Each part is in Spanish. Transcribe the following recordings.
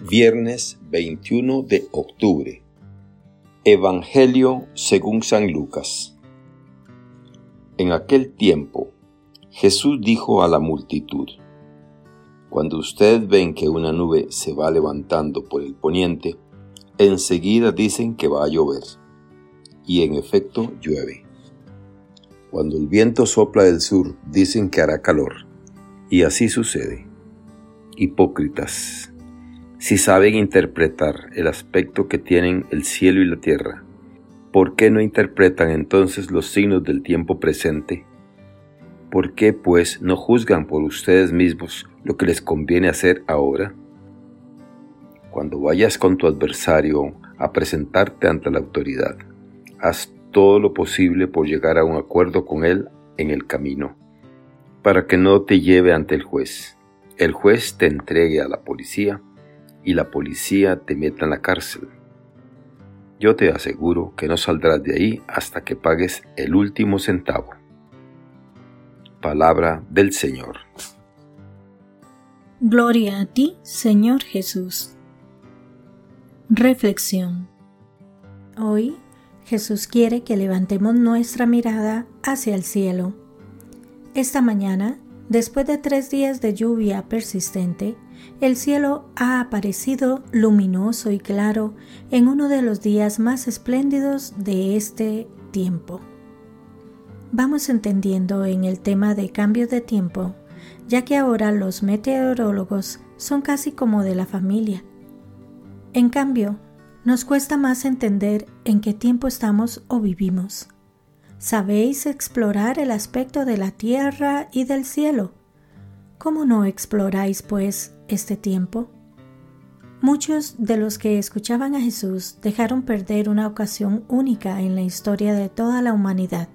Viernes 21 de octubre. Evangelio según San Lucas. En aquel tiempo, Jesús dijo a la multitud, Cuando ustedes ven que una nube se va levantando por el poniente, enseguida dicen que va a llover. Y en efecto llueve. Cuando el viento sopla del sur, dicen que hará calor. Y así sucede. Hipócritas si saben interpretar el aspecto que tienen el cielo y la tierra, ¿por qué no interpretan entonces los signos del tiempo presente? ¿Por qué, pues, no juzgan por ustedes mismos lo que les conviene hacer ahora? Cuando vayas con tu adversario a presentarte ante la autoridad, haz todo lo posible por llegar a un acuerdo con él en el camino, para que no te lleve ante el juez. El juez te entregue a la policía y la policía te meta en la cárcel. Yo te aseguro que no saldrás de ahí hasta que pagues el último centavo. Palabra del Señor. Gloria a ti, Señor Jesús. Reflexión. Hoy Jesús quiere que levantemos nuestra mirada hacia el cielo. Esta mañana Después de tres días de lluvia persistente, el cielo ha aparecido luminoso y claro en uno de los días más espléndidos de este tiempo. Vamos entendiendo en el tema de cambio de tiempo, ya que ahora los meteorólogos son casi como de la familia. En cambio, nos cuesta más entender en qué tiempo estamos o vivimos. ¿Sabéis explorar el aspecto de la tierra y del cielo? ¿Cómo no exploráis, pues, este tiempo? Muchos de los que escuchaban a Jesús dejaron perder una ocasión única en la historia de toda la humanidad.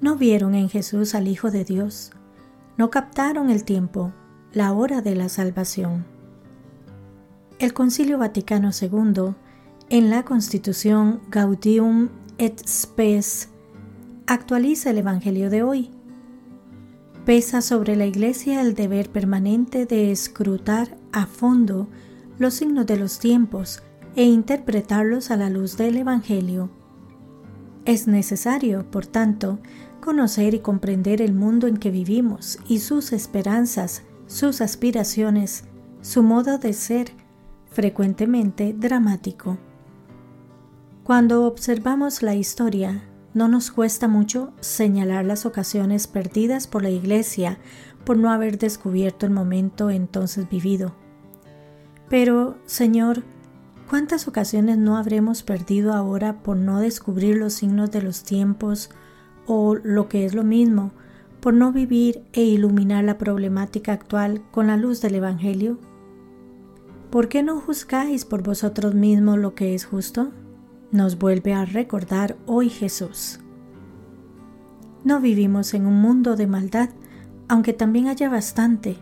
No vieron en Jesús al Hijo de Dios, no captaron el tiempo, la hora de la salvación. El Concilio Vaticano II, en la Constitución Gaudium et Spes, actualiza el Evangelio de hoy. Pesa sobre la Iglesia el deber permanente de escrutar a fondo los signos de los tiempos e interpretarlos a la luz del Evangelio. Es necesario, por tanto, conocer y comprender el mundo en que vivimos y sus esperanzas, sus aspiraciones, su modo de ser, frecuentemente dramático. Cuando observamos la historia, no nos cuesta mucho señalar las ocasiones perdidas por la Iglesia por no haber descubierto el momento entonces vivido. Pero, Señor, ¿cuántas ocasiones no habremos perdido ahora por no descubrir los signos de los tiempos o, lo que es lo mismo, por no vivir e iluminar la problemática actual con la luz del Evangelio? ¿Por qué no juzgáis por vosotros mismos lo que es justo? Nos vuelve a recordar hoy Jesús. No vivimos en un mundo de maldad, aunque también haya bastante.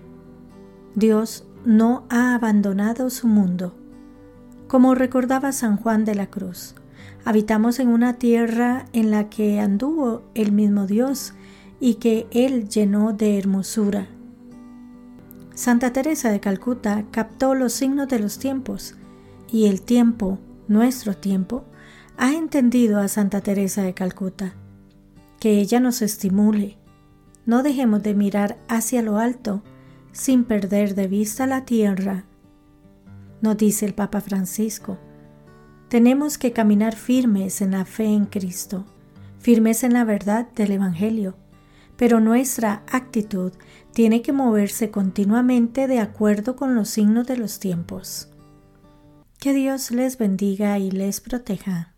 Dios no ha abandonado su mundo. Como recordaba San Juan de la Cruz, habitamos en una tierra en la que anduvo el mismo Dios y que Él llenó de hermosura. Santa Teresa de Calcuta captó los signos de los tiempos y el tiempo, nuestro tiempo, ha entendido a Santa Teresa de Calcuta. Que ella nos estimule. No dejemos de mirar hacia lo alto sin perder de vista la tierra. Nos dice el Papa Francisco. Tenemos que caminar firmes en la fe en Cristo, firmes en la verdad del Evangelio, pero nuestra actitud tiene que moverse continuamente de acuerdo con los signos de los tiempos. Que Dios les bendiga y les proteja.